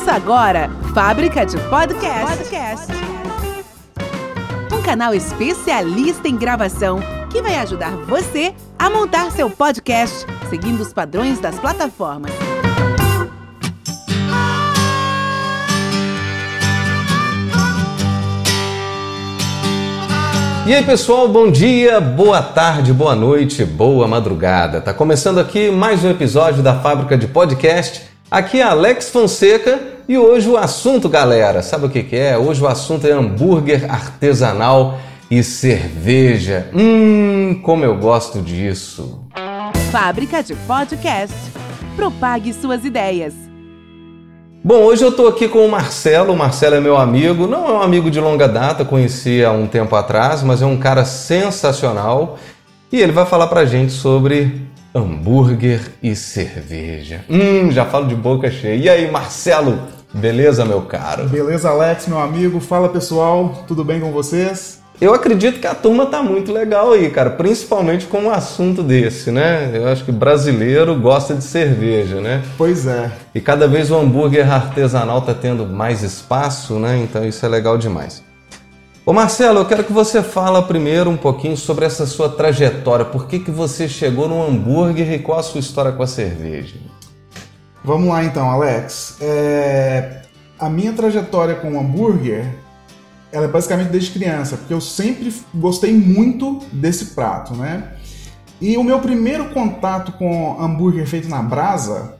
Ouça agora Fábrica de Podcast. Podcast. Um canal especialista em gravação que vai ajudar você a montar seu podcast seguindo os padrões das plataformas. E aí, pessoal, bom dia, boa tarde, boa noite, boa madrugada. Tá começando aqui mais um episódio da Fábrica de Podcast. Aqui é Alex Fonseca e hoje o assunto, galera, sabe o que, que é? Hoje o assunto é hambúrguer artesanal e cerveja. Hum, como eu gosto disso. Fábrica de Podcast. Propague suas ideias. Bom, hoje eu estou aqui com o Marcelo. O Marcelo é meu amigo, não é um amigo de longa data, conheci há um tempo atrás, mas é um cara sensacional e ele vai falar pra gente sobre hambúrguer e cerveja. Hum, já falo de boca cheia. E aí, Marcelo? Beleza, meu caro? Beleza, Alex, meu amigo. Fala pessoal, tudo bem com vocês? Eu acredito que a turma tá muito legal aí, cara, principalmente com um assunto desse, né? Eu acho que brasileiro gosta de cerveja, né? Pois é. E cada vez o hambúrguer artesanal tá tendo mais espaço, né? Então isso é legal demais. Ô Marcelo, eu quero que você fala primeiro um pouquinho sobre essa sua trajetória. Por que, que você chegou no hambúrguer e qual a sua história com a cerveja? Vamos lá então, Alex. É... A minha trajetória com o hambúrguer ela é basicamente desde criança, porque eu sempre gostei muito desse prato, né? E o meu primeiro contato com hambúrguer feito na brasa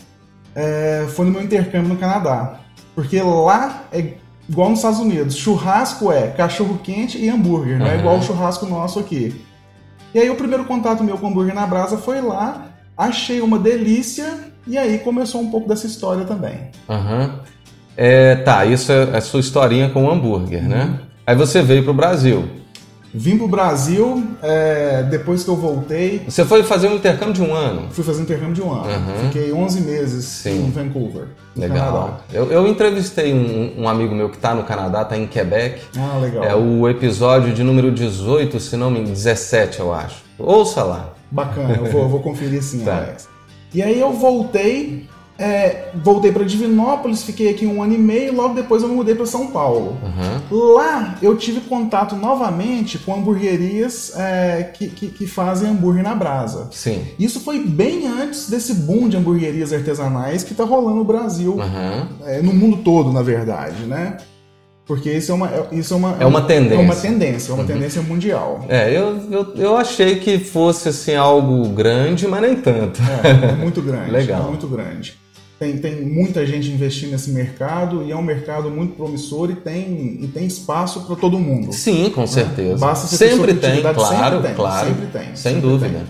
é, foi no meu intercâmbio no Canadá. Porque lá é igual nos Estados Unidos, churrasco é cachorro quente e hambúrguer, não uhum. é igual o churrasco nosso aqui. E aí o primeiro contato meu com hambúrguer na brasa foi lá, achei uma delícia e aí começou um pouco dessa história também. Aham. Uhum. É, tá, isso é a sua historinha com o hambúrguer, né? uhum. né? Aí você veio pro Brasil. Vim pro Brasil é, depois que eu voltei. Você foi fazer um intercâmbio de um ano? Fui fazer um intercâmbio de um ano. Uhum. Fiquei 11 meses Sim. em Vancouver. Legal. Eu, eu, entrevistei um, um, amigo meu que está no Canadá, está em Quebec. Ah, legal. É o episódio de número 18, se não me engano, 17, eu acho. Ouça lá. Bacana, eu vou, eu vou conferir sim, tá. E aí eu voltei é, voltei para Divinópolis, fiquei aqui um ano e meio, logo depois eu me mudei para São Paulo. Uhum. Lá eu tive contato novamente com hamburguerias é, que, que, que, fazem hambúrguer na brasa. Sim. Isso foi bem antes desse boom de hamburguerias artesanais que está rolando no Brasil, uhum. é, no mundo todo, na verdade, né? Porque isso é uma, isso é uma, é uma tendência. É uma tendência, é uma uhum. tendência mundial. É, eu, eu, eu achei que fosse assim algo grande, mas nem tanto. É, é muito grande. Legal. É muito grande tem, tem muita gente investindo nesse mercado e é um mercado muito promissor e tem, e tem espaço para todo mundo. Sim, com né? certeza. Basta sempre tem, claro, sempre tem, claro. Sempre tem. Sem sempre dúvida. Tem.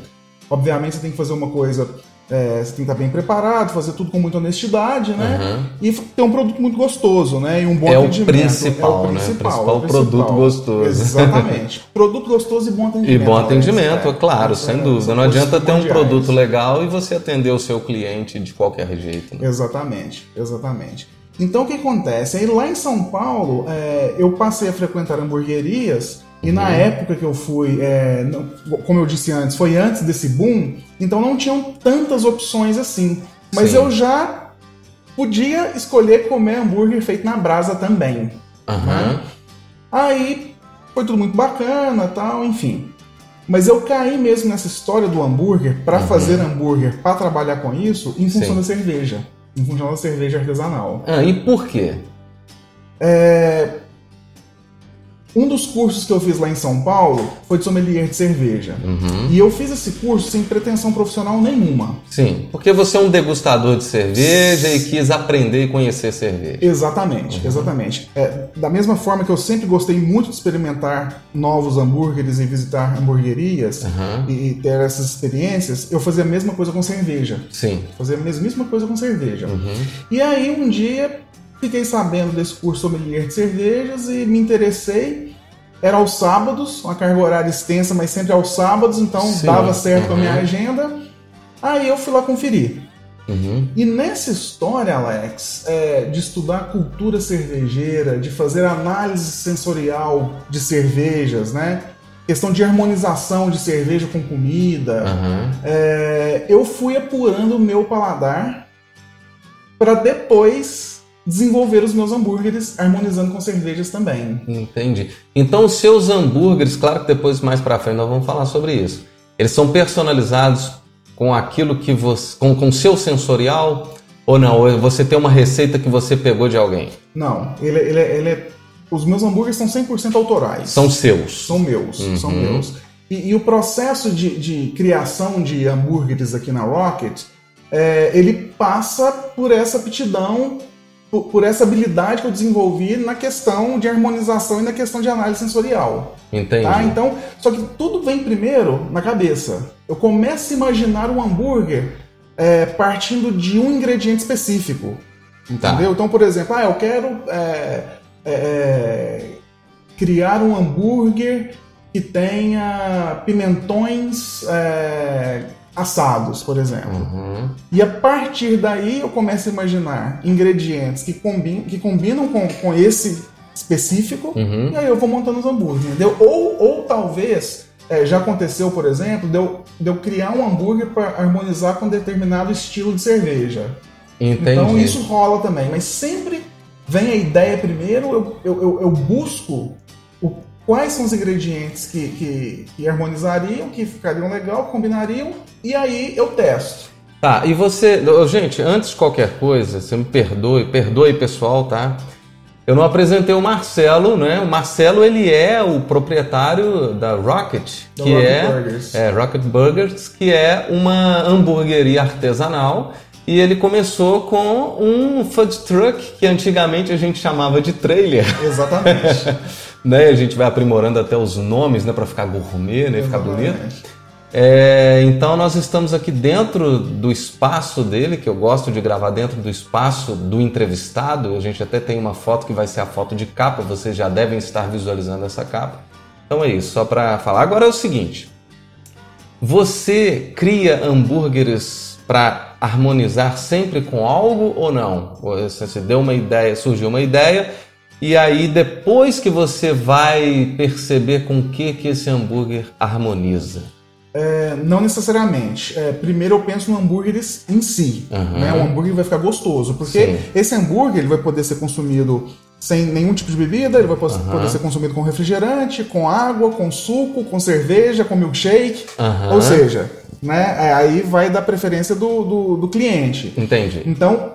Obviamente você tem que fazer uma coisa é, você tem que estar bem preparado, fazer tudo com muita honestidade, né? Uhum. E ter um produto muito gostoso, né? E um bom é atendimento. O principal, é o principal, né? O principal, o produto gostoso. Exatamente. produto gostoso e bom atendimento. E bom atendimento, é, claro, é, sem dúvida. Não adianta ter um produto legal e você atender o seu cliente de qualquer jeito. Né? Exatamente, exatamente. Então o que acontece? Aí lá em São Paulo, é, eu passei a frequentar hamburguerias e na uhum. época que eu fui, é, como eu disse antes, foi antes desse boom, então não tinham tantas opções assim. Mas Sim. eu já podia escolher comer hambúrguer feito na brasa também. Uhum. Né? Aí foi tudo muito bacana tal, enfim. Mas eu caí mesmo nessa história do hambúrguer para uhum. fazer hambúrguer, para trabalhar com isso, em função Sim. da cerveja. Em função da cerveja artesanal. Ah, e por quê? É, um dos cursos que eu fiz lá em São Paulo foi de sommelier de cerveja. Uhum. E eu fiz esse curso sem pretensão profissional nenhuma. Sim, porque você é um degustador de cerveja e quis aprender e conhecer cerveja. Exatamente, uhum. exatamente. É, da mesma forma que eu sempre gostei muito de experimentar novos hambúrgueres e visitar hamburguerias uhum. e, ter essas experiências, eu fazia a mesma coisa com cerveja. Sim. Fazia a mesma coisa com cerveja. Uhum. E aí um dia Fiquei sabendo desse curso sommelier de cervejas e me interessei. Era aos sábados, uma carga horária extensa, mas sempre aos sábados, então Sim. dava certo uhum. a minha agenda. Aí eu fui lá conferir. Uhum. E nessa história, Alex, é, de estudar cultura cervejeira, de fazer análise sensorial de cervejas, né? Questão de harmonização de cerveja com comida, uhum. é, eu fui apurando o meu paladar para depois desenvolver os meus hambúrgueres harmonizando com cervejas também. Entendi. Então os seus hambúrgueres, claro que depois mais para frente nós vamos falar sobre isso. Eles são personalizados com aquilo que você, com com seu sensorial ou não? Ou você tem uma receita que você pegou de alguém? Não, ele, ele, ele é, os meus hambúrgueres são 100% autorais. São seus. São meus, são meus. E, e o processo de, de criação de hambúrgueres aqui na Rocket, é, ele passa por essa aptidão, por, por essa habilidade que eu desenvolvi na questão de harmonização e na questão de análise sensorial. Entendi. Tá? Então, só que tudo vem primeiro na cabeça. Eu começo a imaginar um hambúrguer é, partindo de um ingrediente específico. Tá. Entendeu? Então, por exemplo, ah, eu quero é, é, criar um hambúrguer que tenha pimentões é, assados, por exemplo. Uhum. E a partir daí eu começo a imaginar ingredientes que, combin, que combinam com, com esse específico, Uhum. e aí eu vou montando os hambúrgueres, entendeu? Ou, ou talvez, é, já aconteceu, por exemplo, de eu, de eu criar um hambúrguer para harmonizar com determinado estilo de cerveja. Entendi. Então isso rola também, mas sempre vem a ideia primeiro, eu, eu, eu- eu busco o- quais são os ingredientes que, que, que harmonizariam, que ficariam legal, combinariam, e aí eu testo. Tá, e você. Gente, antes de qualquer coisa, você me perdoe, perdoe pessoal, tá? Eu não apresentei o Marcelo, né? O Marcelo, ele é o proprietário da Rocket, Da que Rocket é, Burgers. é Rocket Burgers, que é uma hamburgueria artesanal. E ele começou com um food truck que antigamente a gente chamava de trailer, Exatamente. né? A gente vai aprimorando até os nomes, né, para ficar gourmet, né, ficar bonito. É, então nós estamos aqui dentro do espaço dele, que eu gosto de gravar dentro do espaço do entrevistado. A gente até tem uma foto que vai ser a foto de capa, vocês já devem estar visualizando essa capa. Então é isso, só para falar. Agora é o seguinte: você cria hambúrgueres para harmonizar sempre com algo ou não? Você deu uma ideia, surgiu uma ideia e aí depois que você vai perceber com o que que esse hambúrguer harmoniza. É, não necessariamente. É, primeiro eu penso no hambúrguer em si. Aham. Né? O hambúrguer vai ficar gostoso. Porque Sim. esse hambúrguer ele vai poder ser consumido sem nenhum tipo de bebida, ele vai Aham. poder ser consumido com refrigerante, com água, com suco, com cerveja, com milkshake. Aham. Ou seja, né, é, aí vai da preferência do, do, do cliente. Entendi. Então,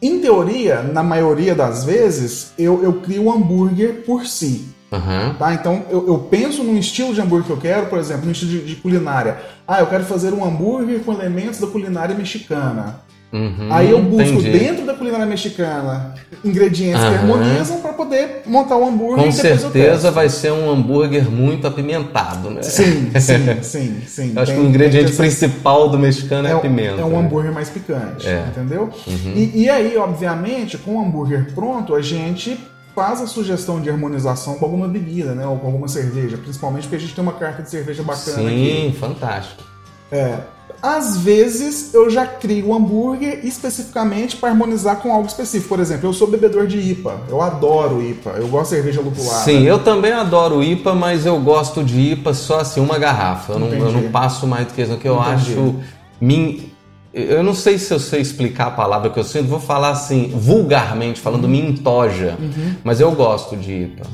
em teoria, na maioria das vezes, eu, eu crio o hambúrguer por si. Aham. Tá? Então eu, eu penso num estilo de hambúrguer que eu quero, por exemplo, no estilo de, de culinária. Ah, eu quero fazer um hambúrguer com elementos da culinária mexicana. Uhum, Aí eu busco entendi. dentro da culinária mexicana ingredientes que Aham. harmonizam para poder montar o hambúrguer Com e certeza vai ser um hambúrguer muito apimentado, né? Sim, sim, sim, sim. Acho Tem- que o ingrediente tem principal do mexicano é, a um- pimenta. É um né? hambúrguer mais picante, É. entendeu? E, e aí, obviamente, com o hambúrguer pronto, a gente faz a sugestão de harmonização com alguma bebida, né? Ou com alguma cerveja, principalmente porque a gente tem uma carta de cerveja bacana aqui. Sim, fantástico. É. Às vezes eu já crio o hambúrguer especificamente para harmonizar com algo específico. Por exemplo, eu sou bebedor de IPA. Eu adoro IPA. Eu gosto de cerveja lupulada. Sim, eu também adoro IPA, mas eu gosto de IPA só assim, uma garrafa. Eu não, eu não passo mais do que isso, que eu Entendi. acho. Min... Eu não sei se eu sei explicar a palavra que eu sinto, vou falar assim, vulgarmente, falando Uhum. me entoja. Mas eu gosto de IPA.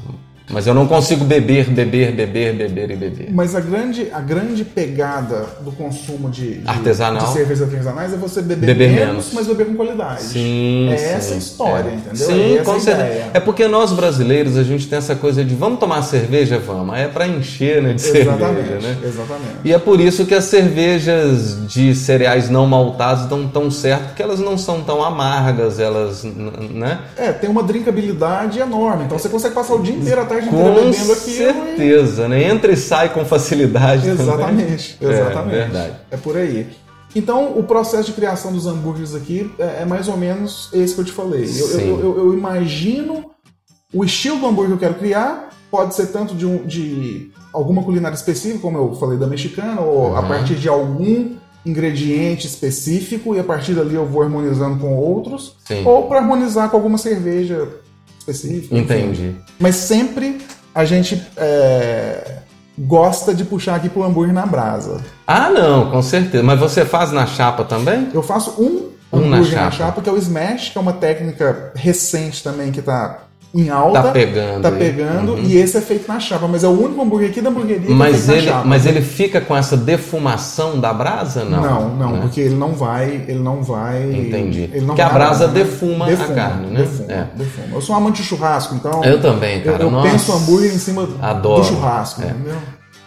Mas eu não consigo beber, beber, beber, beber e beber. Mas a grande, a grande pegada do consumo de, de, Artesanal. de cervejas artesanais é você beber, Beber menos, menos. mas beber com qualidade. Sim, É sim, essa a história, é. entendeu? Sim, É com certeza. ideia. É porque nós brasileiros, a gente tem essa coisa de vamos tomar cerveja, vamos. É pra encher, né, de Exatamente, cerveja, né? exatamente. E é por isso que as cervejas de cereais não maltados dão tão certo, porque elas não são tão amargas, elas, né? É, tem uma drinkabilidade enorme. Então você consegue passar o dia inteiro, a tarde inteira Com bebendo aquilo. e- certeza, né? Entra e sai com facilidade também. Exatamente, É, exatamente. verdade. É por aí. Então, o processo de criação dos hambúrgueres aqui é, é mais ou menos esse que eu te falei. Eu, eu, eu- imagino o estilo do hambúrguer que eu quero criar, pode ser tanto de, um- de alguma culinária específica, como eu falei da mexicana, ou a Uhum. partir de algum ingrediente específico, e a partir dali eu vou harmonizando com outros, Sim. ou para harmonizar com alguma cerveja específica. enfim. Entendi. Mas sempre a gente é, gosta de puxar aqui pro hambúrguer na brasa. Ah, não, com certeza. Mas você faz na chapa também? Eu faço um Um na hambúrguer na chapa. chapa, que é o smash, que é uma técnica recente também que tá em alta. Tá pegando Tá pegando, Uhum. e esse é feito na chapa, mas é o único hambúrguer aqui da hamburgueria que é Mas feito ele, mas ele fica com essa defumação da brasa? Não. Não, não, né? porque ele não vai, ele não vai. Entendi. Ele não Porque a brasa lá, né? defuma a carne, né? Defuma, É. defuma. Eu sou um amante de churrasco, então. Eu também, Eu, cara. eu Nossa. penso hambúrguer em cima Adoro. do churrasco, É. entendeu?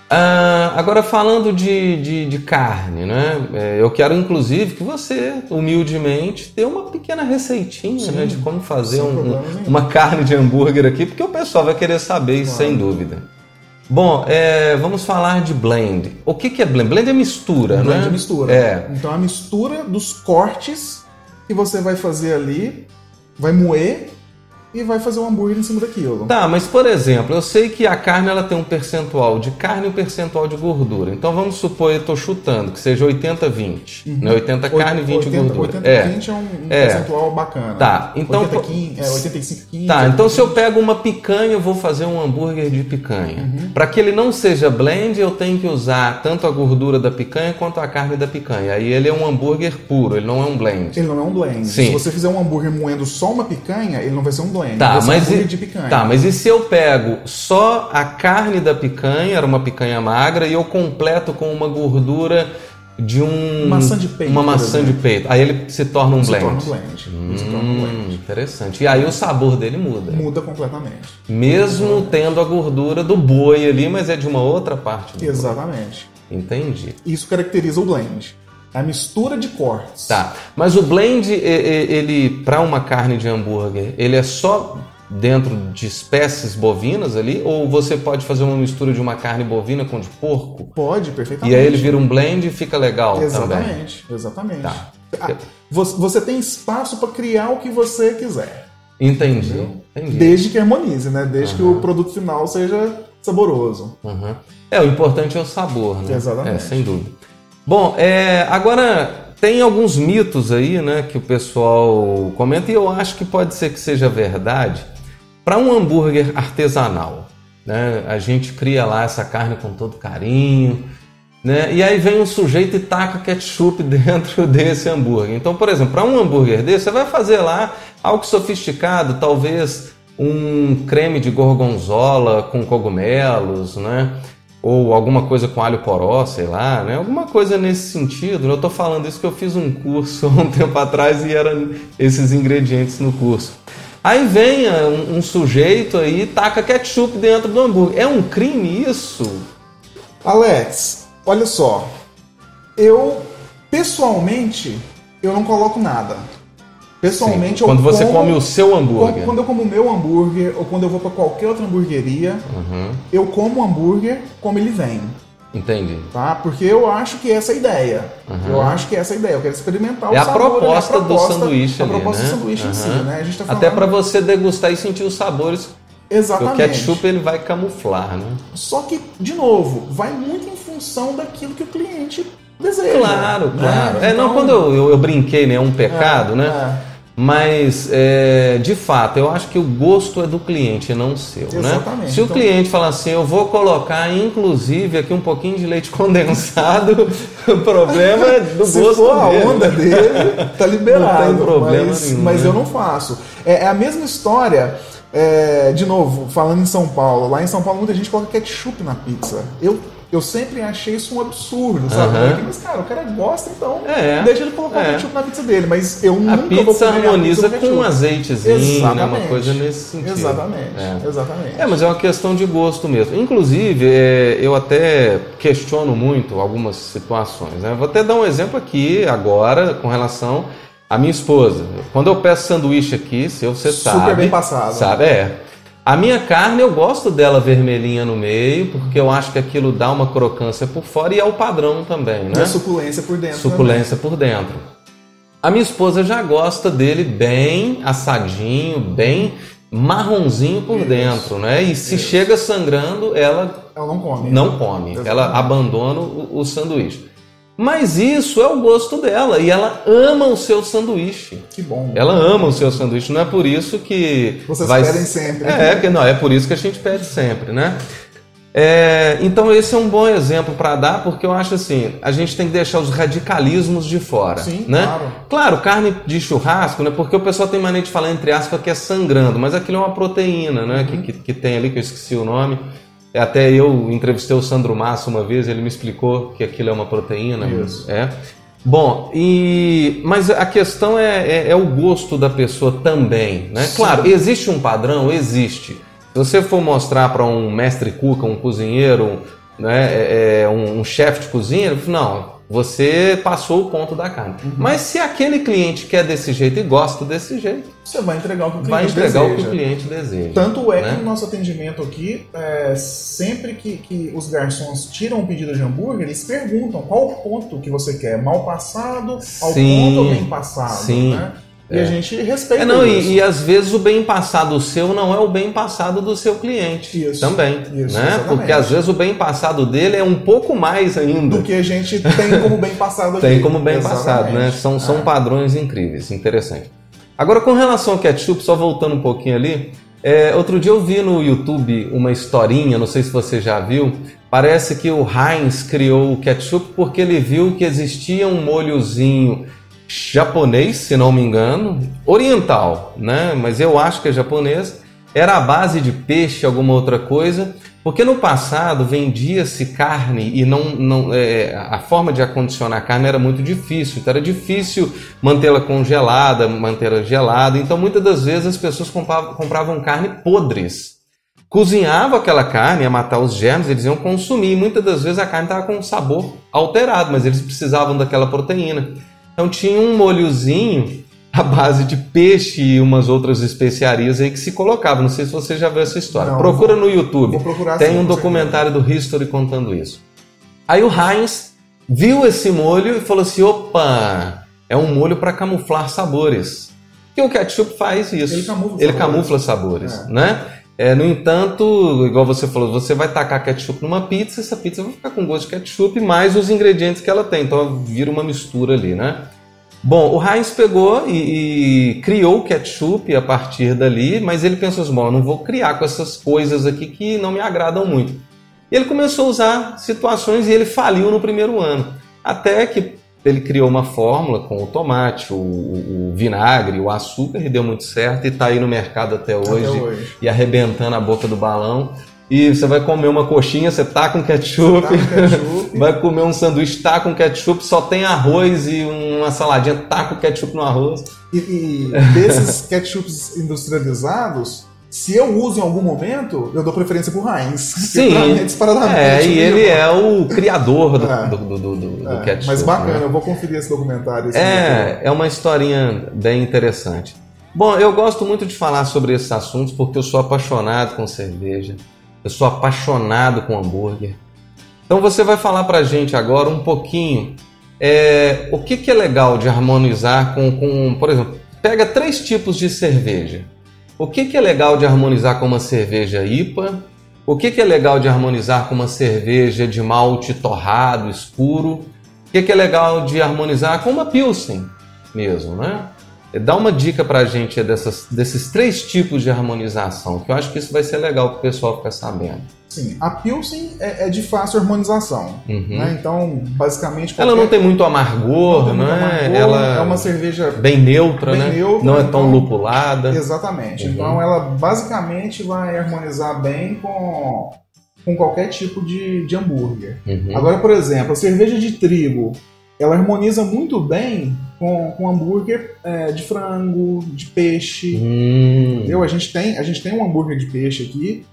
Ah, agora falando de, de, de carne, né? É, eu quero inclusive que você, humildemente, dê uma pequena receitinha Sim, né, de como fazer um- uma carne de hambúrguer aqui, porque o pessoal vai querer saber isso Claro. sem dúvida. Bom, é, vamos falar de blend. O que, que é blend? Blend é mistura, Blend né? é mistura. É. Então a mistura dos cortes que você vai fazer ali, vai moer e vai fazer um hambúrguer em cima daquilo. Tá, mas por exemplo, eu sei que a carne ela tem um percentual de carne e um percentual de gordura. Então vamos supor, eu estou chutando, que seja 80-20. Né? 80 carne e 20 80, gordura. 80 é. 20 é um, É. percentual bacana. Tá, então- 80, 15, é, 85, 15. Tá, então se eu pego uma picanha, eu vou fazer um hambúrguer de picanha. Uhum. Para que ele não seja blend, eu tenho que usar tanto a gordura da picanha quanto a carne da picanha. Aí ele é um hambúrguer puro, ele não é um blend. Ele não é um blend. Sim. Se você fizer um hambúrguer moendo só uma picanha, ele não vai ser um blend. Tá, mas e, de picanha. tá, mas e se eu pego só a carne da picanha, era uma picanha magra, e eu completo com uma gordura de um Maçã de peito, uma maçã de peito. Aí ele se torna um se blend. torna um blend. Se torna um Hum, blend. interessante. E aí o sabor dele muda. Muda completamente. Mesmo tendo a gordura do boi ali, mas é de uma outra parte do boi. Exatamente. Entendi. Isso caracteriza o blend. A mistura de cortes. Tá. Mas o blend, ele, para uma carne de hambúrguer, ele é só dentro de espécies bovinas ali? Ou você pode fazer uma mistura de uma carne bovina com de porco? Pode, perfeitamente. E aí ele vira um blend e fica legal também. Exatamente, exatamente. Tá. Ah, Você tem espaço para criar o que você quiser. Entendi. Entendi. Desde que harmonize, né? Desde que Aham. o produto final seja saboroso. Uhum. É, o importante é o sabor, né? Exatamente. É, sem dúvida. Bom, é, agora tem alguns mitos aí, né, que o pessoal comenta e eu acho que pode ser que seja verdade. Para um hambúrguer artesanal, né, a gente cria lá essa carne com todo carinho, né, e aí vem um sujeito e taca ketchup dentro desse hambúrguer. Então, por exemplo, para um hambúrguer desse, você vai fazer lá algo sofisticado, talvez um creme de gorgonzola com cogumelos, né? Ou alguma coisa com alho poró, sei lá, né? Alguma coisa nesse sentido. Eu tô falando isso que eu fiz um curso há um tempo atrás e eram esses ingredientes no curso. Aí vem ah, um, um sujeito aí e taca ketchup dentro do hambúrguer. É um crime isso? Alex, olha só. Eu, pessoalmente, eu não coloco nada. Pessoalmente, Quando você como- come o seu hambúrguer. quando eu como o meu hambúrguer ou quando eu vou para qualquer outra hamburgueria, Uhum, eu como o hambúrguer como ele vem, entendi. tá? Porque eu acho que essa é a ideia. Uhum. Eu acho que essa é a ideia. Eu quero experimentar o É a sabor, proposta, é a proposta do sanduíche a ali, proposta né? do sanduíche em si, né? A tá Até para você degustar e sentir os sabores. Exatamente. o ketchup ele vai camuflar, né? Só que, de novo, vai muito em função daquilo que o cliente deseja. Claro, né? claro. É, não, Então, quando eu, eu, eu brinquei, né? Um pecado, é, né? é. Mas, é, de fato, eu acho que o gosto é do cliente, não seu, né? Exatamente. Se o Então- cliente falar assim, eu vou colocar, inclusive, aqui um pouquinho de leite condensado, o problema é do Se gosto for a dele. onda dele, tá liberado. Não tem problema mas, nenhum, mas né? eu não faço. É, é a mesma história, é, de novo, falando em São Paulo. Lá em São Paulo muita gente coloca ketchup na pizza. Eu, eu sempre achei isso um absurdo, sabe? Aham. Mas, cara, o cara gosta, então É, deixa ele colocar é. ketchup na pizza dele. Mas eu A nunca vou pizza comer a harmoniza pizza com um azeitezinho, né? Uma coisa nesse sentido. Exatamente, É. exatamente. É, mas é uma questão de gosto mesmo. Inclusive, é, eu até questiono muito algumas situações. Né? Vou até dar um exemplo aqui agora com relação à minha esposa. Quando eu peço sanduíche aqui, se você Super sabe. bem passado. Sabe, é. A minha carne eu gosto dela vermelhinha no meio, porque eu acho que aquilo dá uma crocância por fora e é o padrão também, E né? a suculência por dentro. suculência por dentro. A minha esposa já gosta dele bem assadinho, bem marronzinho por Isso. dentro, né? E se chega sangrando, ela também. Ela não come. não come, Exatamente. ela abandona o, o sanduíche. Mas isso é o gosto dela e ela ama o seu sanduíche. Que bom. Ela ama o seu sanduíche, não é por isso que Vocês vai pedem sempre. É, que não, é por isso que a gente pede sempre, né? É, então esse é um bom exemplo para dar, porque eu acho assim, a gente tem que deixar os radicalismos de fora. Sim, né? claro. Claro, carne de churrasco, né? Porque o pessoal tem mania de falar entre aspas que é sangrando, mas aquilo é uma proteína, né? Uhum. Que, que, que tem ali, que eu esqueci o nome. Até eu entrevistei o Sandro Massa uma vez, ele me explicou que aquilo é uma proteína. Isso. É. Bom, e mas a questão é, é, é o gosto da pessoa também, né? Sim. Claro, existe um padrão, existe. Se você for mostrar para um mestre cuca, um cozinheiro, né, é, é, um, um chefe de cozinha, ele fala, não, você passou o ponto da carne. Uhum. Mas se aquele cliente quer desse jeito e gosta desse jeito, Você vai entregar o que o cliente vai entregar o que deseja. o cliente deseja. Tanto é né? que no nosso atendimento aqui, é, sempre que, que os garçons tiram um pedido de hambúrguer, eles perguntam qual o ponto que você quer, mal passado, ao Sim, ponto ou bem passado, sim. né? E a gente respeita É, não, isso. e, e às vezes o bem passado seu não é o bem passado do seu cliente Isso, também, isso, né? exatamente. Porque às vezes o bem passado dele é um pouco mais ainda. Do que a gente tem como bem passado aqui. Tem como bem passado, né? Exatamente. São, são É. padrões incríveis, interessante. Agora, com relação ao ketchup, só voltando um pouquinho ali, é, outro dia eu vi no YouTube uma historinha, não sei se você já viu, parece que o Heinz criou o ketchup porque ele viu que existia um molhozinho japonês, se não me engano, oriental, né? Mas eu acho que é japonês. Era a base de peixe, alguma outra coisa, porque no passado vendia-se carne e não, não é, a forma de acondicionar a carne era muito difícil, então era difícil mantê-la congelada, mantê-la gelada. Então muitas das vezes as pessoas compravam, compravam carne podres. Cozinhava aquela carne, ia matar os germes, eles iam consumir. Muitas das vezes a carne estava com um sabor alterado, mas eles precisavam daquela proteína. Então tinha um molhozinho à base de peixe e umas outras especiarias aí que se colocava. Não sei se você já viu essa história. Não, Procura vou- no YouTube. Tem sim, um documentário do History contando isso. Aí o Heinz viu esse molho e falou assim: opa, é um molho para camuflar sabores. E o ketchup faz isso. Ele camufla Ele sabores. camufla sabores, É. né? É, no entanto, igual você falou, você vai tacar ketchup numa pizza, essa pizza vai ficar com gosto de ketchup mais os ingredientes que ela tem. Então vira uma mistura ali, né? Bom, o Heinz pegou e, e criou o ketchup a partir dali, mas ele pensou assim, bom, eu não vou criar com essas coisas aqui que não me agradam muito. E ele começou a usar situações e ele faliu no primeiro ano. Até que ele criou uma fórmula com o tomate, o, o- o vinagre, o açúcar e deu muito certo e está aí no mercado até hoje, Até hoje. e arrebentando a boca do balão. E você vai comer uma coxinha, você tá com ketchup, Tá com ketchup. vai comer um sanduíche, tá com ketchup, só tem arroz e uma saladinha, tá com ketchup no arroz. E, e desses ketchups industrializados, se eu uso em algum momento, eu dou preferência pro Heinz. Sim. É disparadamente É, e ele é o criador do, É. do, do, do- do É, ketchup. Mas bacana, né? eu vou conferir esse documentário. esse É, é uma historinha bem interessante. Bom, eu gosto muito de falar sobre esses assuntos porque eu sou apaixonado com cerveja, eu sou apaixonado com hambúrguer. Então você vai falar pra gente agora um pouquinho é, o que, que é legal de harmonizar com, com, por exemplo, pega três tipos de cerveja. O que, que é legal de harmonizar com uma cerveja IPA? O que, que é legal de harmonizar com uma cerveja de malte torrado, escuro? O que, que é legal de harmonizar com uma Pilsen mesmo, né? Dá uma dica pra gente dessas, desses três tipos de harmonização, que eu acho que isso vai ser legal pro pessoal ficar sabendo. Sim, a Pilsen é, é de fácil harmonização. Uhum. Né? Então, basicamente. Ela não qualquer- tem muito amargor, não tem né? amargor, Ela É uma cerveja. bem neutra, bem né? neutra, não é tão então- lupulada. Exatamente. Uhum. Então, ela basicamente vai harmonizar bem com, com qualquer tipo de, de hambúrguer. Uhum. Agora, por exemplo, a cerveja de trigo, ela harmoniza muito bem com, com hambúrguer é, de frango, de peixe. Hum. Entendeu? A gente tem, a gente tem um hambúrguer de peixe aqui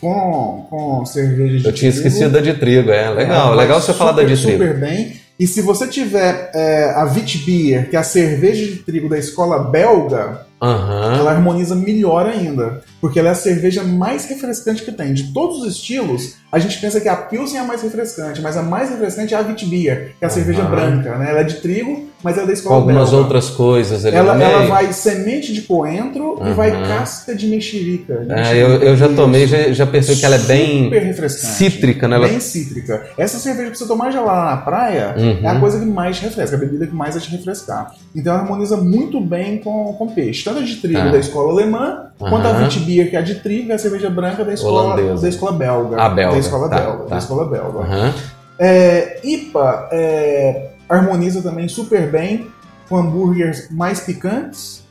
com, com cerveja de Eu tinha trigo, esquecido da de trigo, é legal. é, legal você falar da de super, trigo. Super bem. E se você tiver é, a Witbier, que é a cerveja de trigo da escola belga, Aham. ela harmoniza melhor ainda. Porque ela é a cerveja mais refrescante que tem. De todos os estilos, a gente pensa que a Pilsen é a mais refrescante, mas a mais refrescante é a Witbier, que é a cerveja branca. Né? Ela é de trigo, mas ela é da Com escola algumas belga. outras coisas ali Ela, ela vai semente de coentro e vai casca de mexerica. de É, mexerica. eu, eu já tomei, já, já percebi que ela é bem cítrica, né? Ela... Bem cítrica. Essa cerveja que você tomar gelada na praia Uhum. é a coisa que mais te refresca, a bebida que mais vai te refrescar. Então ela harmoniza muito bem com, com peixe. Tanto a de trigo Tá. da escola alemã, Quanto a Aham. Witbier, que é a de trigo, é a cerveja branca da escola, Holandesa. da escola belga. A belga, Da escola tá, belga. tá. Da escola belga. Aham. É, IPA é, harmoniza também super bem com hambúrgueres mais picantes,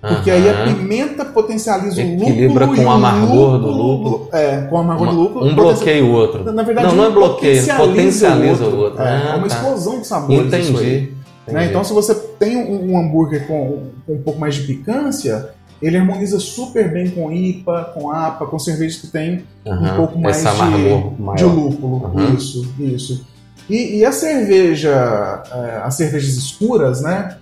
porque aí a pimenta potencializa o lúpulo. Equilibra com o amargor do lúpulo. É, com o amargor Uma- do lúpulo. um bloqueia o outro. Na verdade, Não, não é bloqueio, potencializa o outro. É, Ah, é uma tá. explosão de sabores. aí. Entendi. Né? Então, se você tem um, um hambúrguer com, com um pouco mais de picância, ele harmoniza super bem com IPA, com APA, com cervejas que tem um Aham. pouco mais amargor de, de lúpulo. Aham. Isso, isso. E, e a cerveja, é, as cervejas escuras, né?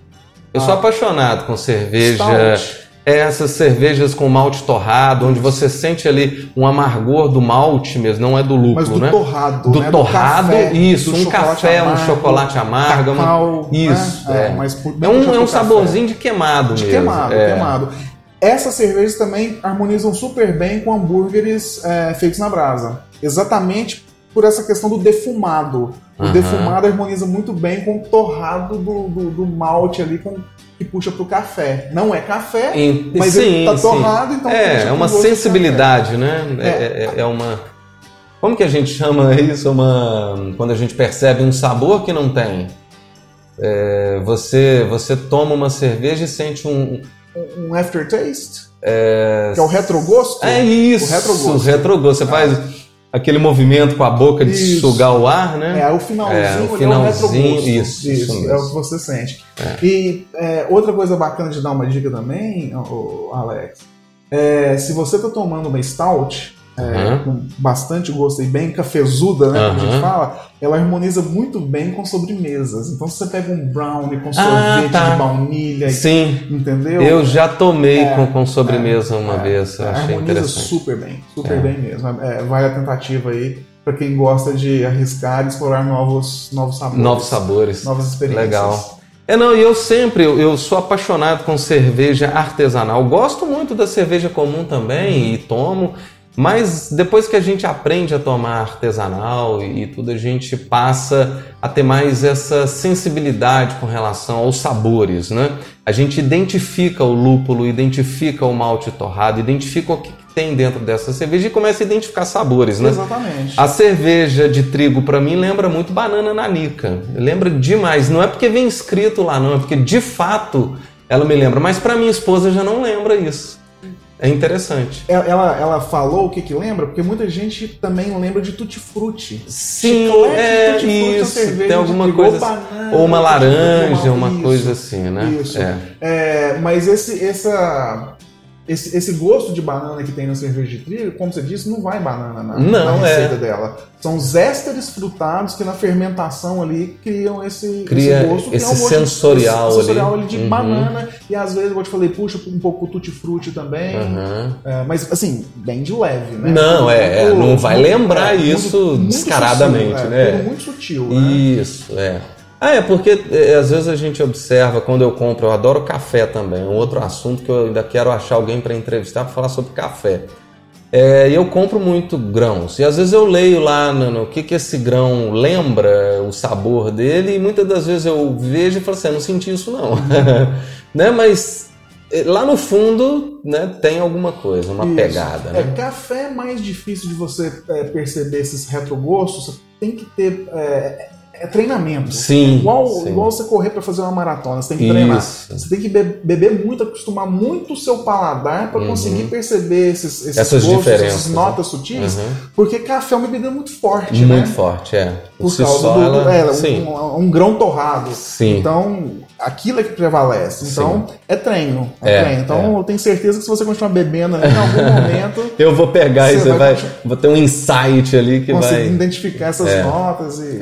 Eu sou apaixonado com cerveja. Stout. É essas cervejas com malte torrado, onde você sente ali um amargor do malte mesmo, não é do lúpulo, Mas do né? torrado, do né? torrado, café, isso, do um café, um amargo, chocolate amargo, uma- cacau, Isso, né? é. mas pu- É bem um, é um saborzinho de queimado De mesmo. queimado, é. queimado. Essas cervejas também harmonizam super bem com hambúrgueres é, feitos na brasa. Exatamente por essa questão do defumado. O Aham. defumado harmoniza muito bem com o torrado do, do, do malte ali com, que puxa pro café. Não é café, Em- mas sim, ele tá sim. torrado, então É, é uma sensibilidade, né? É, É. é- é uma. Como que a gente chama isso? Uma quando a gente percebe um sabor que não tem. É, você você toma uma cerveja e sente um. Um aftertaste, que é o retrogosto. é isso, O retrogosto. o retrogosto. Você faz aquele movimento com a boca de Isso. sugar o ar, né? É, o finalzinho, É, o ali é o finalzinho, retrogosto. isso, isso é o que você sente. E é, outra coisa bacana de dar uma dica também, Alex, é, se você tá tomando uma stout, é, Aham. com bastante gosto e bem cafezuda, né, como a gente fala, ela harmoniza muito bem com sobremesas. Então se você pega um brownie com Ah, sorvete tá. de baunilha, Sim, entendeu? eu já tomei É, com, com sobremesa uma É, vez, achei harmoniza interessante. super bem, super É. bem mesmo. É, vale a tentativa aí para quem gosta de arriscar e explorar novos, novos sabores. Novos sabores. Novas experiências. Legal. É, não, e eu sempre, eu, eu sou apaixonado com cerveja artesanal. Gosto muito da cerveja comum também e tomo, mas depois que a gente aprende a tomar artesanal e, tudo, a gente passa a ter mais essa sensibilidade com relação aos sabores, né? A gente identifica o lúpulo, identifica o malte torrado, identifica o que que tem dentro dessa cerveja e começa a identificar sabores, né? Exatamente. A cerveja de trigo para mim lembra muito banana nanica. Lembra demais. Não é porque vem escrito lá, não, é porque de fato ela me lembra. Mas para minha esposa já não lembra isso. É interessante. Ela, ela, ela falou o que que lembra, porque muita gente também lembra de tutti-frutti. Sim, Chiclete é a isso. cerveja Tem alguma coisa. ou banana, Ou uma laranja, uma isso, coisa assim, né? Isso. É. É, mas esse, essa, esse, esse gosto de banana que tem na cerveja de trigo, como você disse, não vai banana na, Não, na receita é. dela. São os ésteres frutados que na fermentação ali criam esse, Cria esse gosto. que esse é um gosto sensorial ali. sensorial ali de Uhum. banana. E às vezes, como eu te falei, puxa um pouco tutti-frutti também. Aham. É, mas assim, bem de leve, né? Não, é, é, Muito- não vai muito- lembrar é, isso muito- muito descaradamente, sutil, né? É, muito sutil, né? Isso, é. Ah, é porque é, às vezes a gente observa quando eu compro, eu adoro café também, um outro assunto que eu ainda quero achar alguém para entrevistar para falar sobre café. É, e eu compro muito grãos e às vezes eu leio lá no, no que que esse grão lembra, o sabor dele e muitas das vezes eu vejo e falo assim, "Eu não senti isso não, né? Mas é, lá no fundo, né, tem alguma coisa, uma Isso. pegada, É, né? café é mais difícil de você é, perceber esses retrogostos, você tem que ter é, é treinamento. Sim, Igual, sim. igual você correr para fazer uma maratona, você tem que treinar. Isso. Você tem que be- beber muito, acostumar muito o seu paladar para Uhum. conseguir perceber esses, esses Essas gostos, diferenças, essas notas sutis, Uhum. porque café é uma bebida muito forte, Muito né? forte, é. Por si causa do, ela- é, um- sim. um, um grão torrado. Sim. Então, aquilo é que prevalece. Então, é treino. É, É, treino. Então, é. eu tenho certeza que se você continuar bebendo ali, em algum momento, Eu vou pegar e Você vai vai, vou ter um insight ali que conseguir vai. identificar essas É. notas e.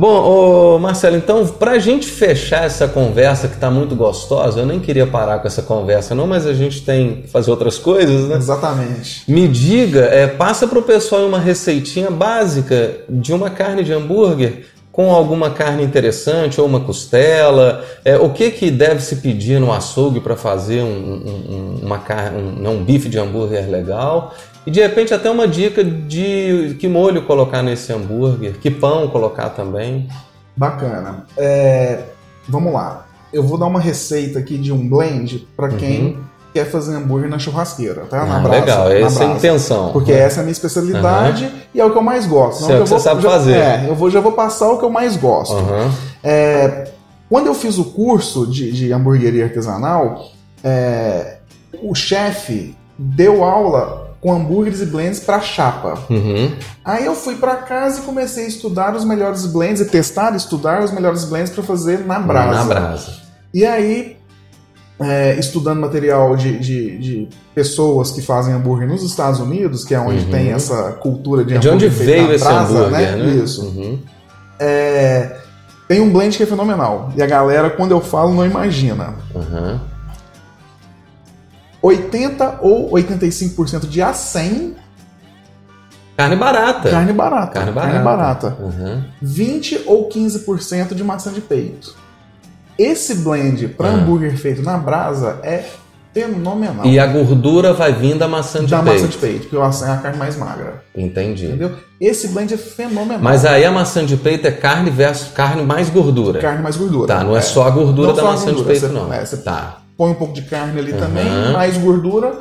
Bom, Marcelo, então, pra gente fechar essa conversa que tá muito gostosa, eu nem queria parar com essa conversa, não, mas a gente tem que fazer outras coisas, né? Exatamente. Me diga, é, passa pro pessoal uma receitinha básica de uma carne de hambúrguer com alguma carne interessante ou uma costela. É, o que que deve se pedir no açougue para fazer um, um- um- uma carne, um, não, um bife de hambúrguer legal? E de repente até uma dica de que molho colocar nesse hambúrguer, que pão colocar também. Bacana. É, vamos lá. Eu vou dar uma receita aqui de um blend para quem quer fazer hambúrguer na churrasqueira, tá? Na Ah, brasa. legal, essa é a intenção. Porque essa é a minha especialidade e é o que eu mais gosto. Isso é o que você sabe já- fazer. É, eu vou, já vou passar o que eu mais gosto. Aham. É, quando eu fiz o curso de, de hamburgueria artesanal, é, o chefe deu aula com hambúrgueres e blends para chapa. Uhum. Aí eu fui para casa e comecei a estudar os melhores blends e testar, estudar os melhores blends para fazer na brasa. Na brasa. E aí, é, estudando material de, de- de pessoas que fazem hambúrguer nos Estados Unidos, que é onde Uhum. tem essa cultura de De onde hambúrguer feito veio na esse brasa, hambúrguer, né? Isso. Uhum. É, tem um blend que é fenomenal. E a galera, quando eu falo, não imagina. Uhum. 80 ou 85% de A100 Carne barata. carne barata. Carne barata. Carne barata. Uhum. 20 ou 15% de maçã de peito. Esse blend para Ah. hambúrguer feito na brasa é fenomenal. E a gordura vai vir da maçã de da peito. maçã de peito, porque o A100 é a carne mais magra. Entendi. Entendeu? Esse blend é fenomenal. Mas aí a maçã de peito é carne versus carne mais gordura. carne mais gordura. Tá, não é, só a gordura Não da maçã gordura, de peito, você- não. é, você- Tá, Põe um pouco de carne ali Uhum. também, mais gordura,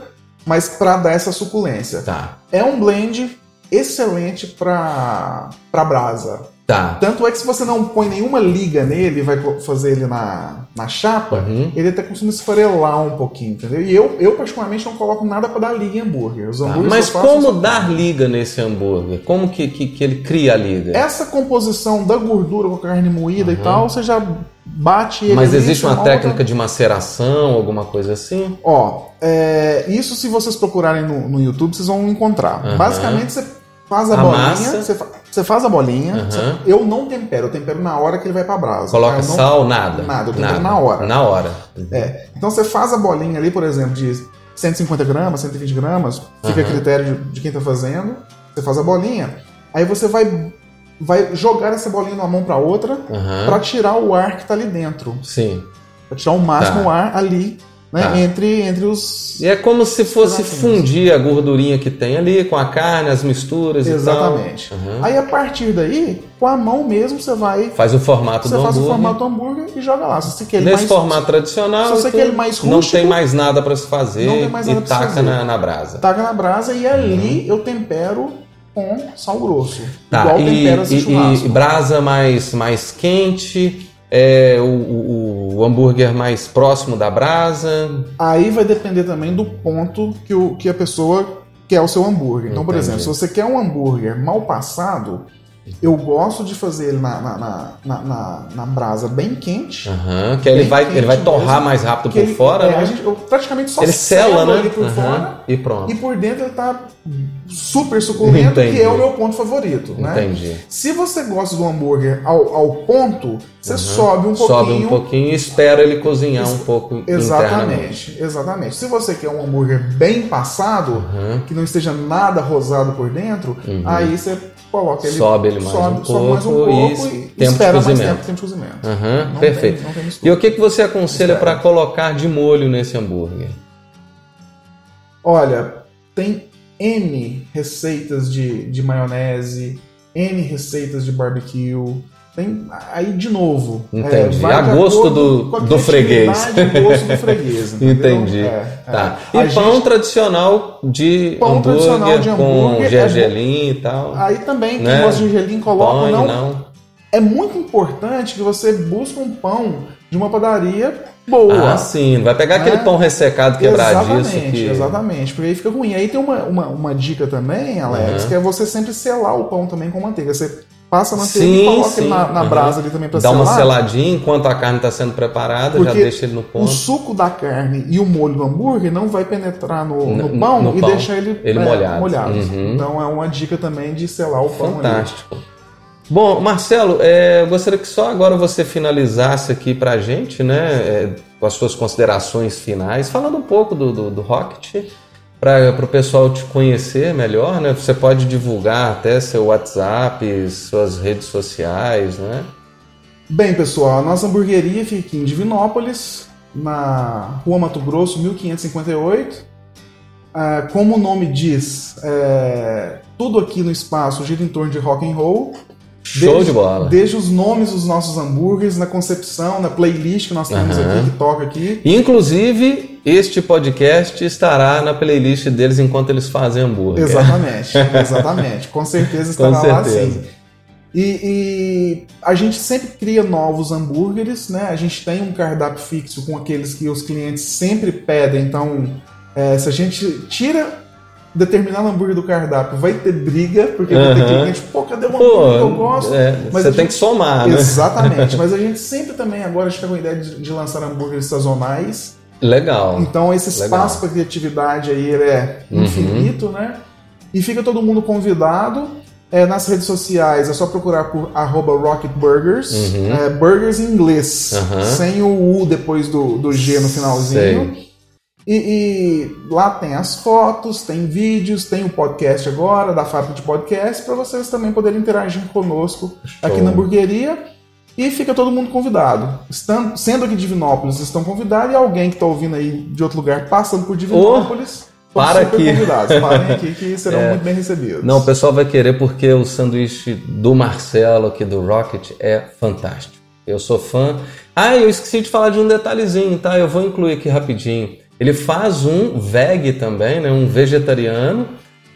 mas para dar essa suculência. tá, É um blend excelente para para brasa. Tá. Tanto é que se você não põe nenhuma liga nele e vai fazer ele na, na chapa, Uhum. ele até costuma esfarelar um pouquinho, entendeu? E eu, eu particularmente, não coloco nada para dar liga em hambúrguer. Os Tá, Mas como dar liga nesse hambúrguer? Como que, que, que ele cria a liga? Essa composição da gordura com a carne moída e tal, você já bate ele Mas existe uma técnica de maceração, alguma coisa assim? Ó, é, isso se vocês procurarem no, no YouTube, vocês vão encontrar. Aham. Basicamente, você faz a, A bolinha, massa. você, você faz a bolinha, Aham. você- eu não tempero, eu tempero na hora que ele vai pra brasa. Coloca não- sal, nada. Nada, eu tempero na hora. Na hora. É, então você faz a bolinha ali, por exemplo, de 150 gramas, 120 gramas, fica a Aham. critério de, de quem tá fazendo. Você faz a bolinha, aí você vai, vai jogar essa bolinha de uma mão pra outra Aham. pra tirar o ar que tá ali dentro. Sim. Pra tirar o máximo Tá. ar ali, né, Tá. entre, entre os. E é como se fosse Exatamente. fundir a gordurinha que tem ali com a carne, as misturas Exatamente. e tal. Uhum. Aí a partir daí, com a mão mesmo, você vai. Faz o formato Você do faz o hambúrguer. formato do hambúrguer e joga lá. Se você quer Nesse mais, formato tradicional, se você quer mais não rústico, tem mais nada para se fazer não tem mais nada e taca fazer. na, na brasa. taca na brasa e ali eu tempero com sal grosso. Tá, igual e, e- e brasa mais, mais quente, é, o, o- o hambúrguer mais próximo da brasa. Aí vai depender também do ponto que, o, que a pessoa quer o seu hambúrguer. Então, por Entendi. exemplo, se você quer um hambúrguer mal passado, eu gosto de fazer ele na, na, na, na, na- brasa bem quente. Aham, que aí ele vai, ele vai torrar mesmo, mais rápido por ele- fora, é, né? gente- eu praticamente só ele sela, né? ele por Aham, fora E pronto. e por dentro ele tá super suculento, Entendi. que é o meu ponto favorito, né? Entendi. Se você gosta do hambúrguer ao, ao ponto, você sobe um pouquinho. Sobe um pouquinho e espera ele cozinhar um pouco. Exatamente, exatamente. Se você quer um hambúrguer bem passado, Uhum. que não esteja nada rosado por dentro, aí você coloca ele Sobe ele mais sobe, um sobe mais um pouco pouco e e, tempo de espera mais tempo, tempo de cozimento. Perfeito. tem- tem e o que, que você aconselha para colocar de molho nesse hambúrguer? Olha, tem N receitas de, de maionese, N receitas de barbecue. Tem aí de novo. Entendi. vai A gosto do- com a do freguês. gosto do freguês. entendeu? Entendi. É, é. Tá. A E pão gente- tradicional de Pão hambúrguer tradicional de com hambúrguer é gergelim e tal. Aí também, quem Né? gosta de gergelim, coloca Põe, não. não. É muito importante que você busque um pão de uma padaria boa. Ah, sim. Não vai pegar aquele Né? pão ressecado quebradiço Exatamente, que... exatamente. Porque aí fica ruim. Aí tem uma, uma, uma dica também, Alex, Uhum. que é você sempre selar o pão também com manteiga. Você passa a manteiga Sim, e coloca sim. ele na, na Uhum. brasa ali também Dá selar. uma seladinha enquanto a carne está sendo preparada, já Porque deixa ele no O ponto. suco da carne e o molho do hambúrguer não vai penetrar no, no No- pão no e pão. deixar ele, Ele é, molhado. Uhum. Então é uma dica também de selar o pão ali. Fantástico. Bom, Marcelo, é, eu gostaria que só agora você finalizasse aqui pra gente, né, é, com as suas considerações finais, falando um pouco do, do, do Rocket, para o pessoal te conhecer melhor, né? Você pode divulgar até seu WhatsApp, suas redes sociais, né? Bem, pessoal, a nossa hamburgueria fica em Divinópolis, na Rua Mato Grosso, 1558. Ah, como o nome diz, é, tudo aqui no espaço gira em torno de rock and roll. Show desde, de bola. Desde os nomes dos nossos hambúrgueres, na concepção, na playlist que nós temos Aham. aqui, que toca aqui. Inclusive, este podcast estará na playlist deles enquanto eles fazem hambúrguer. Exatamente, exatamente. Com certeza Com estará lá certeza. sim. E, e a gente sempre cria novos hambúrgueres, né? A gente tem um cardápio fixo com aqueles que os clientes sempre pedem. Então, é, se a gente tira determinado hambúrguer do cardápio, vai ter briga, porque vai ter cliente, pô, cadê o hambúrguer que eu Pô, gosto? é, Mas você a tem gente- que somar, né? Exatamente, mas a gente sempre também agora está com a ideia de, de lançar hambúrgueres sazonais. Legal. Então esse espaço para criatividade aí ele é Uhum. infinito, né? E fica todo mundo convidado. É, nas redes sociais é só procurar por arroba Rocket Burgers. Uhum. É, burgers em inglês, sem o U depois do, do G no finalzinho. Sei. E, e lá tem as fotos, tem vídeos, tem o podcast agora, da fábrica de podcast, para vocês também poderem interagir conosco aqui Show. na hamburgueria. E fica todo mundo convidado. Estando, sendo aqui de Divinópolis, estão convidados, e alguém que está ouvindo aí de outro lugar, passando por Divinópolis, estão para aqui. convidados. Parem aqui que serão É. muito bem recebidos. Não, o pessoal vai querer porque o sanduíche do Marcelo aqui do Rocket é fantástico. Eu sou fã. Ah, eu esqueci de falar de um detalhezinho, tá? Eu vou incluir aqui rapidinho. Ele faz um veg também, né? Um vegetariano.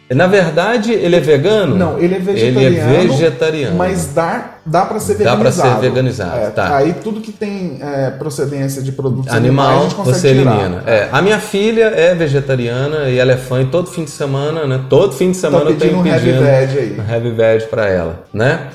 Na verdade, ele é vegano? Não, ele é vegetariano. Ele é vegetariano. Mas dá, dá para ser Dá pra veganizado. ser veganizado, É, tá. Aí tudo que tem é, procedência de produtos animais, a Animal, gente consegue você elimina. É, a minha filha é vegetariana e ela é fã e todo fim de semana, né? Todo fim de semana eu tenho um heavy veg aí. um heavy veg para ela, né?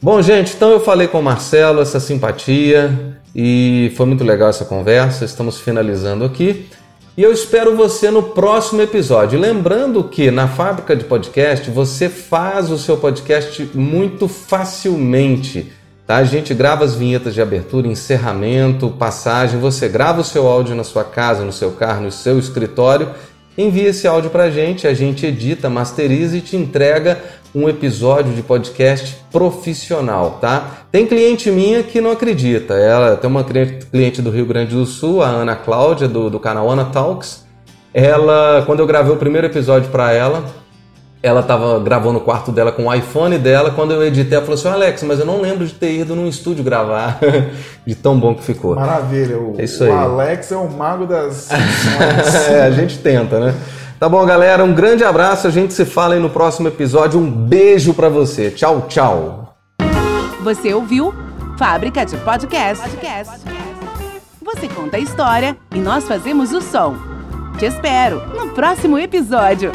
Bom, gente, então eu falei com o Marcelo essa simpatia e foi muito legal essa conversa. Estamos finalizando aqui. E eu espero você no próximo episódio. Lembrando que na fábrica de podcast você faz o seu podcast muito facilmente. Tá? A gente grava as vinhetas de abertura, encerramento, passagem. Você grava o seu áudio na sua casa, no seu carro, no seu escritório. Envia esse áudio pra gente, a gente edita, masteriza e te entrega um episódio de podcast profissional, tá? Tem cliente minha que não acredita. Ela tem uma cliente cliente do Rio Grande do Sul, a Ana Cláudia, do, do canal Ana Talks. Ela, quando eu gravei o primeiro episódio para ela, ela estava gravando no quarto dela com o iPhone dela. Quando eu editei, ela falou assim: Alex, mas eu não lembro de ter ido num estúdio gravar, de tão bom que ficou. Maravilha. O, É isso o aí. Alex é o mago das é, a gente tenta, né? Tá bom, galera. Um grande abraço. A gente se fala aí no próximo episódio. Um beijo pra você. Tchau, tchau. Você ouviu Fábrica de Podcast. Você conta a história e nós fazemos o som. Te espero no próximo episódio.